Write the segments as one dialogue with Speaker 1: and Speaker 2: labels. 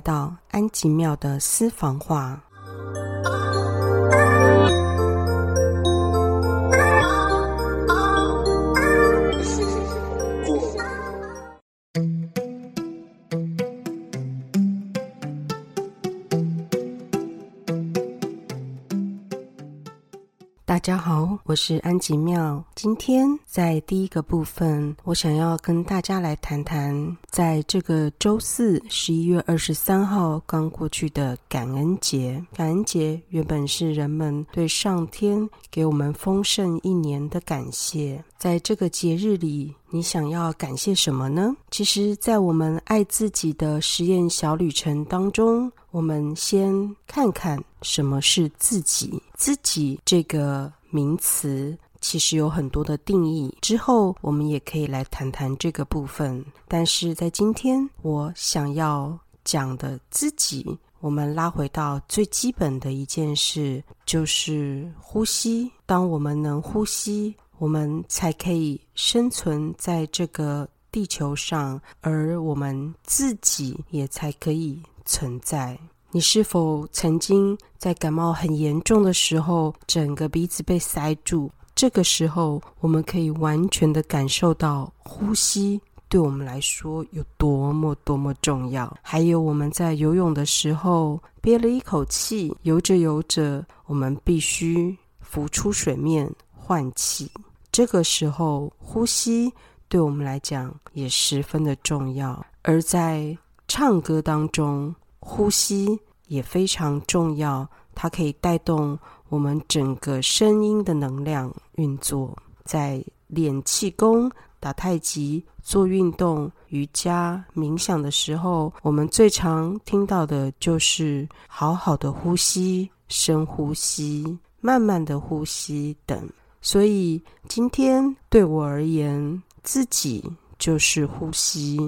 Speaker 1: 到安吉庙的私房话。大家好，我是安吉妙。今天在第一个部分，我想要跟大家来谈谈，在这个周四十一月二十三号刚过去的感恩节。感恩节原本是人们对上天给我们丰盛一年的感谢。在这个节日里，你想要感谢什么呢？其实，在我们爱自己的实验小旅程当中，我们先看看什么是自己。自己这个名词其实有很多的定义，之后我们也可以来谈谈这个部分。但是在今天，我想要讲的自己，我们拉回到最基本的一件事，就是呼吸。当我们能呼吸。我们才可以生存在这个地球上，而我们自己也才可以存在。你是否曾经在感冒很严重的时候，整个鼻子被塞住？这个时候，我们可以完全的感受到呼吸对我们来说有多么多么重要。还有我们在游泳的时候，憋了一口气，游着游着，我们必须浮出水面换气。这个时候，呼吸对我们来讲也十分的重要。而在唱歌当中，呼吸也非常重要，它可以带动我们整个声音的能量运作。在练气功、打太极、做运动、瑜伽、冥想的时候，我们最常听到的就是好好的呼吸、深呼吸、慢慢的呼吸等。所以今天对我而言，自己就是呼吸。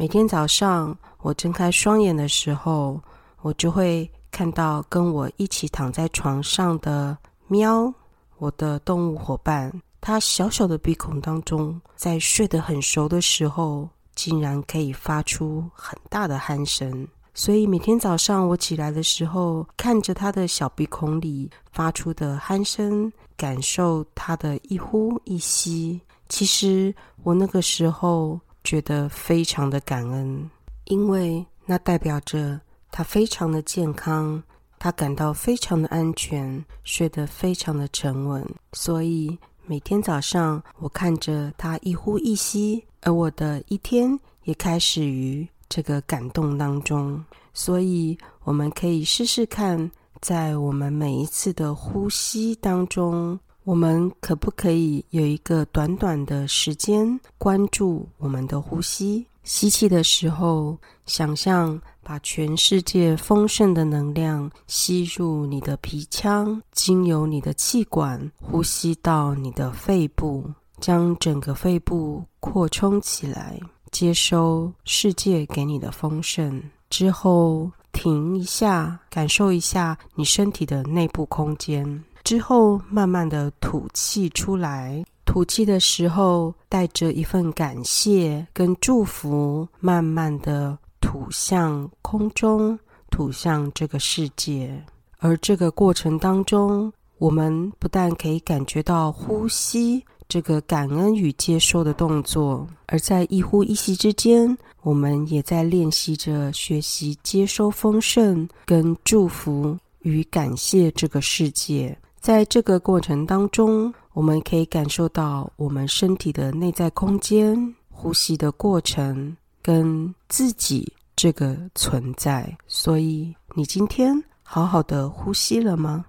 Speaker 1: 每天早上我睁开双眼的时候，我就会看到跟我一起躺在床上的喵，我的动物伙伴。它小小的鼻孔当中，在睡得很熟的时候，竟然可以发出很大的鼾声。所以每天早上我起来的时候，看着它的小鼻孔里发出的鼾声。感受它的一呼一吸，其实我那个时候觉得非常的感恩，因为那代表着他非常的健康，他感到非常的安全，睡得非常的沉稳。所以每天早上我看着他一呼一吸，而我的一天也开始于这个感动当中。所以我们可以试试看。在我们每一次的呼吸当中，我们可不可以有一个短短的时间关注我们的呼吸？吸气的时候，想象把全世界丰盛的能量吸入你的鼻腔，经由你的气管呼吸到你的肺部，将整个肺部扩充起来，接收世界给你的丰盛之后。停一下，感受一下你身体的内部空间，之后慢慢的吐气出来。吐气的时候，带着一份感谢跟祝福，慢慢的吐向空中，吐向这个世界。而这个过程当中，我们不但可以感觉到呼吸。这个感恩与接收的动作，而在一呼一吸之间，我们也在练习着学习接收丰盛、跟祝福与感谢这个世界。在这个过程当中，我们可以感受到我们身体的内在空间、呼吸的过程跟自己这个存在。所以，你今天好好的呼吸了吗？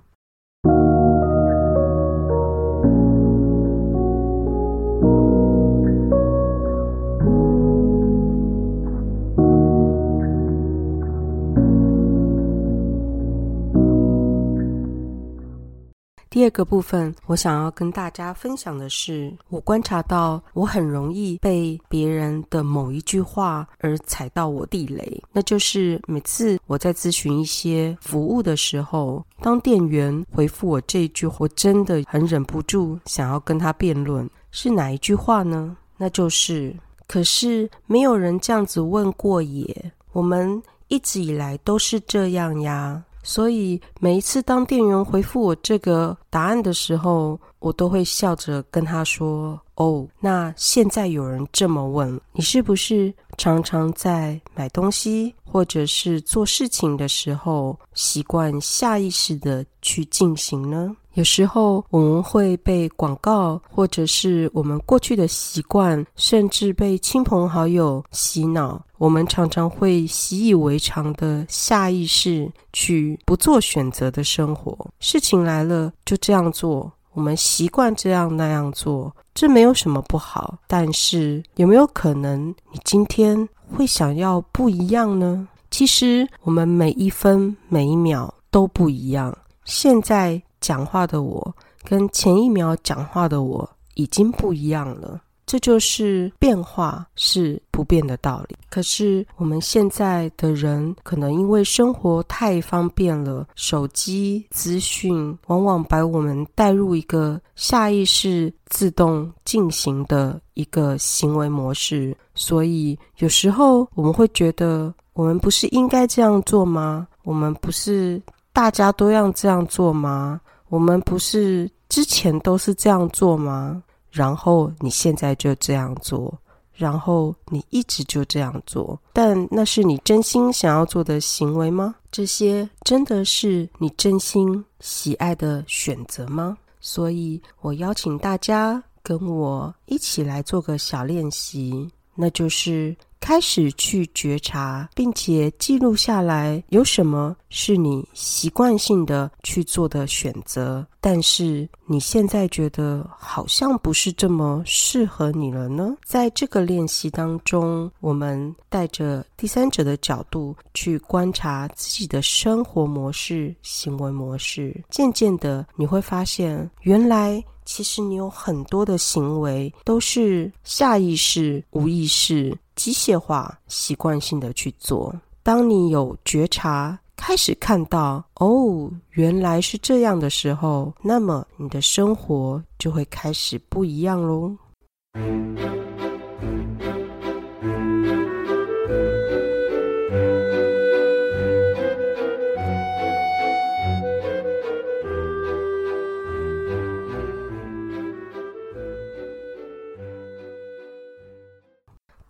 Speaker 1: 第二个部分，我想要跟大家分享的是，我观察到我很容易被别人的某一句话而踩到我地雷。那就是每次我在咨询一些服务的时候，当店员回复我这一句，我真的很忍不住想要跟他辩论，是哪一句话呢？那就是：可是没有人这样子问过耶。我们一直以来都是这样呀。所以每一次当店员回复我这个答案的时候，我都会笑着跟他说：“哦，那现在有人这么问，你是不是常常在买东西或者是做事情的时候，习惯下意识的去进行呢？”有时候我们会被广告，或者是我们过去的习惯，甚至被亲朋好友洗脑。我们常常会习以为常的下意识去不做选择的生活。事情来了就这样做，我们习惯这样那样做，这没有什么不好。但是有没有可能你今天会想要不一样呢？其实我们每一分每一秒都不一样。现在。讲话的我跟前一秒讲话的我已经不一样了，这就是变化是不变的道理。可是我们现在的人可能因为生活太方便了，手机资讯往往把我们带入一个下意识自动进行的一个行为模式，所以有时候我们会觉得，我们不是应该这样做吗？我们不是大家都要这样做吗？我们不是之前都是这样做吗？然后你现在就这样做，然后你一直就这样做，但那是你真心想要做的行为吗？这些真的是你真心喜爱的选择吗？所以我邀请大家跟我一起来做个小练习，那就是。开始去觉察，并且记录下来，有什么是你习惯性的去做的选择，但是你现在觉得好像不是这么适合你了呢？在这个练习当中，我们带着第三者的角度去观察自己的生活模式、行为模式，渐渐的你会发现，原来。其实你有很多的行为都是下意识、无意识、机械化、习惯性的去做。当你有觉察，开始看到哦，原来是这样的时候，那么你的生活就会开始不一样喽。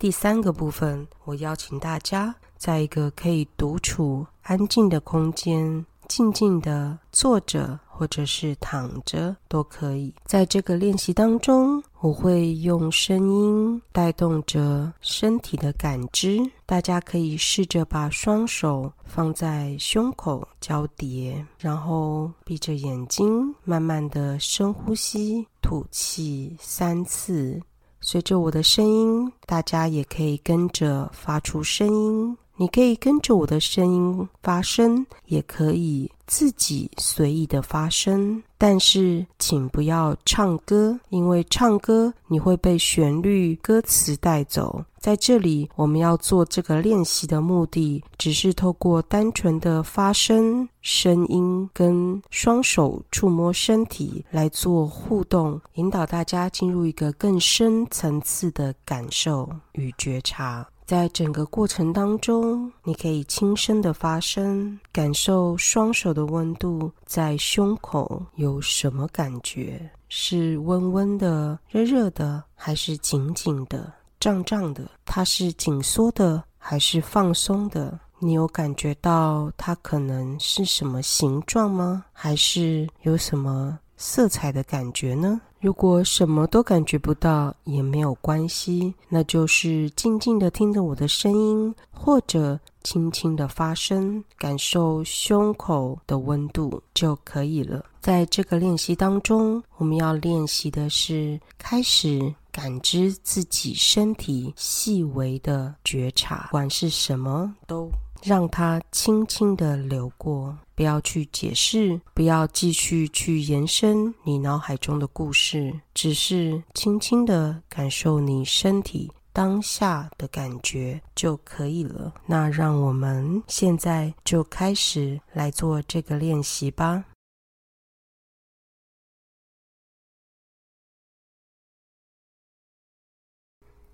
Speaker 1: 第三个部分，我邀请大家在一个可以独处、安静的空间，静静的坐着或者是躺着都可以。在这个练习当中，我会用声音带动着身体的感知。大家可以试着把双手放在胸口交叠，然后闭着眼睛，慢慢的深呼吸、吐气三次。随着我的声音，大家也可以跟着发出声音。你可以跟着我的声音发声，也可以自己随意的发声。但是，请不要唱歌，因为唱歌你会被旋律、歌词带走。在这里，我们要做这个练习的目的，只是透过单纯的发声、声音跟双手触摸身体来做互动，引导大家进入一个更深层次的感受与觉察。在整个过程当中，你可以轻声的发声，感受双手的温度在胸口有什么感觉？是温温的、热热的，还是紧紧的？胀胀的，它是紧缩的还是放松的？你有感觉到它可能是什么形状吗？还是有什么色彩的感觉呢？如果什么都感觉不到也没有关系，那就是静静的听着我的声音，或者轻轻的发声，感受胸口的温度就可以了。在这个练习当中，我们要练习的是开始。感知自己身体细微的觉察，不管是什么，都让它轻轻的流过，不要去解释，不要继续去延伸你脑海中的故事，只是轻轻的感受你身体当下的感觉就可以了。那让我们现在就开始来做这个练习吧。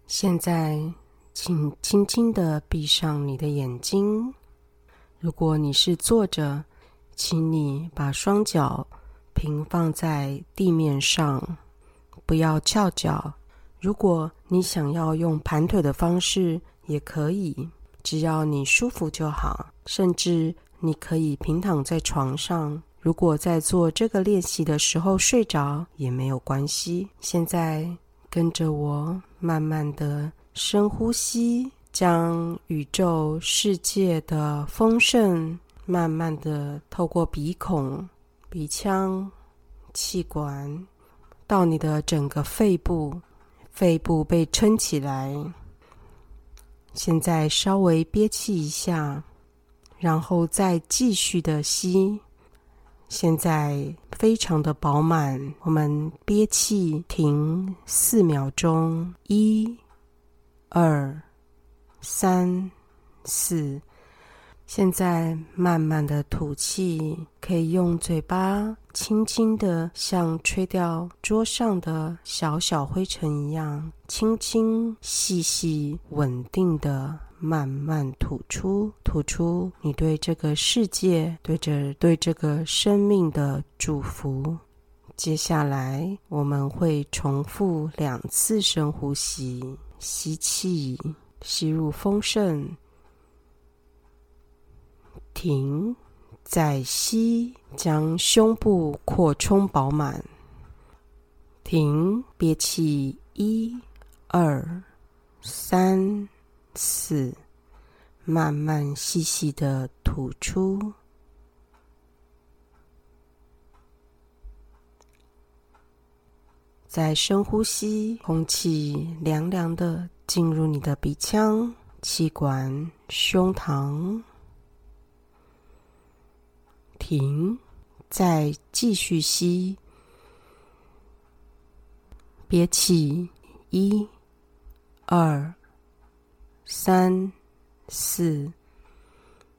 Speaker 1: 现在，请轻轻的闭上你的眼睛，如果你是坐着，请你把双脚平放在地面上，不要翘脚。如果你想要用盘腿的方式，也可以，只要你舒服就好。甚至你可以平躺在床上。如果在做这个练习的时候睡着也没有关系。现在跟着我，慢慢的深呼吸，将宇宙世界的丰盛慢慢的透过鼻孔、鼻腔、气管到你的整个肺部，肺部被撑起来。现在稍微憋气一下，然后再继续的吸。现在非常的饱满，我们憋气停四秒钟，一、二、三、四。现在慢慢的吐气，可以用嘴巴轻轻的，像吹掉桌上的小小灰尘一样，轻轻、细细、稳定的。慢慢吐出，吐出你对这个世界、对着对这个生命的祝福。接下来我们会重复两次深呼吸：吸气，吸入丰盛；停，再吸，将胸部扩充饱满；停，憋气，一、二、三。四，慢慢细细的吐出。再深呼吸，空气凉凉的进入你的鼻腔、气管、胸膛。停，再继续吸，憋气，一、二。三、四，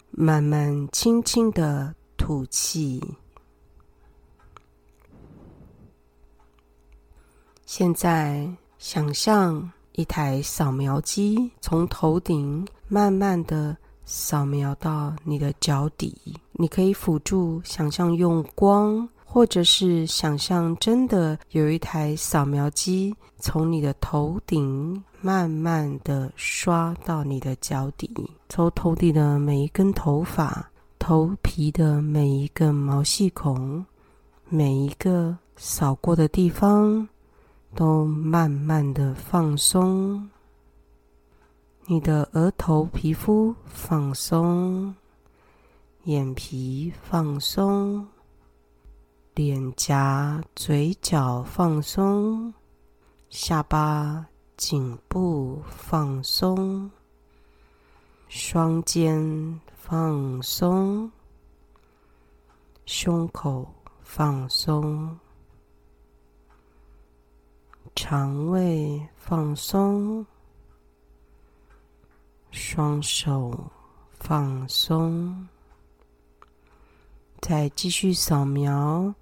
Speaker 1: 慢慢、轻轻的吐气。现在，想象一台扫描机从头顶慢慢的扫描到你的脚底。你可以辅助想象用光。或者是想象真的有一台扫描机从你的头顶慢慢的刷到你的脚底，从头顶的每一根头发、头皮的每一个毛细孔、每一个扫过的地方，都慢慢的放松。你的额头皮肤放松，眼皮放松。脸颊、嘴角放松，下巴、颈部放松，双肩放松，胸口放松，肠胃放松，双手放松，再继续扫描。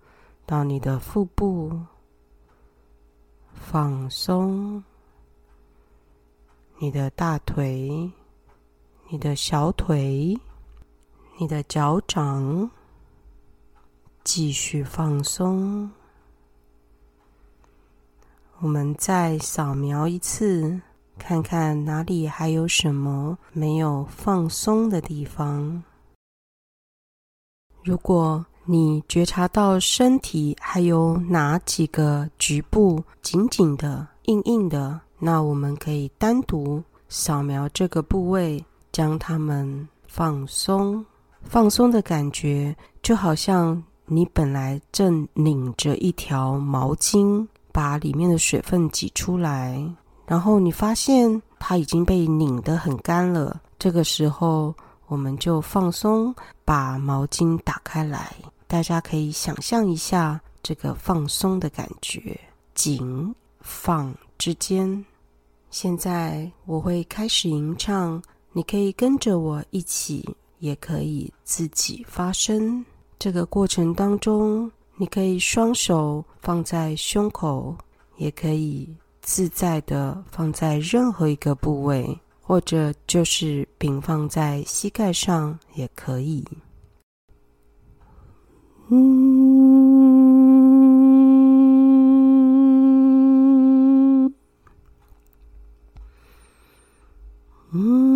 Speaker 1: 到你的腹部放松，你的大腿、你的小腿、你的脚掌，继续放松。我们再扫描一次，看看哪里还有什么没有放松的地方。如果你觉察到身体还有哪几个局部紧紧的、硬硬的？那我们可以单独扫描这个部位，将它们放松。放松的感觉就好像你本来正拧着一条毛巾，把里面的水分挤出来，然后你发现它已经被拧得很干了。这个时候，我们就放松，把毛巾打开来。大家可以想象一下这个放松的感觉，紧放之间。现在我会开始吟唱，你可以跟着我一起，也可以自己发声。这个过程当中，你可以双手放在胸口，也可以自在的放在任何一个部位，或者就是平放在膝盖上也可以。嗯嗯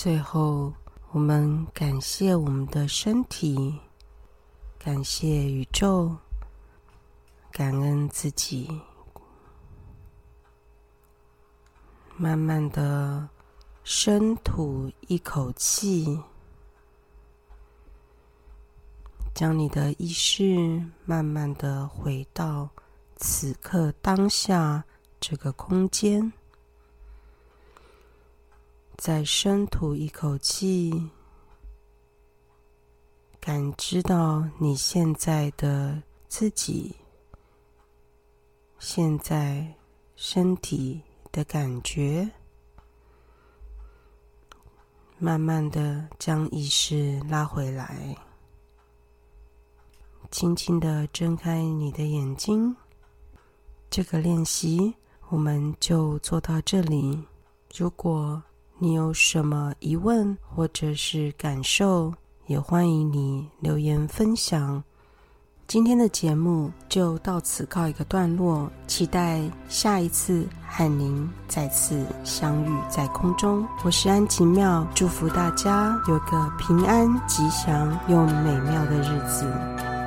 Speaker 1: 最后，我们感谢我们的身体，感谢宇宙，感恩自己。慢慢的深吐一口气，将你的意识慢慢的回到此刻当下这个空间。再深吐一口气，感知到你现在的自己，现在身体的感觉，慢慢的将意识拉回来，轻轻的睁开你的眼睛。这个练习我们就做到这里。如果你有什么疑问或者是感受，也欢迎你留言分享。今天的节目就到此告一个段落，期待下一次和您再次相遇在空中。我是安吉妙，祝福大家有个平安、吉祥又美妙的日子。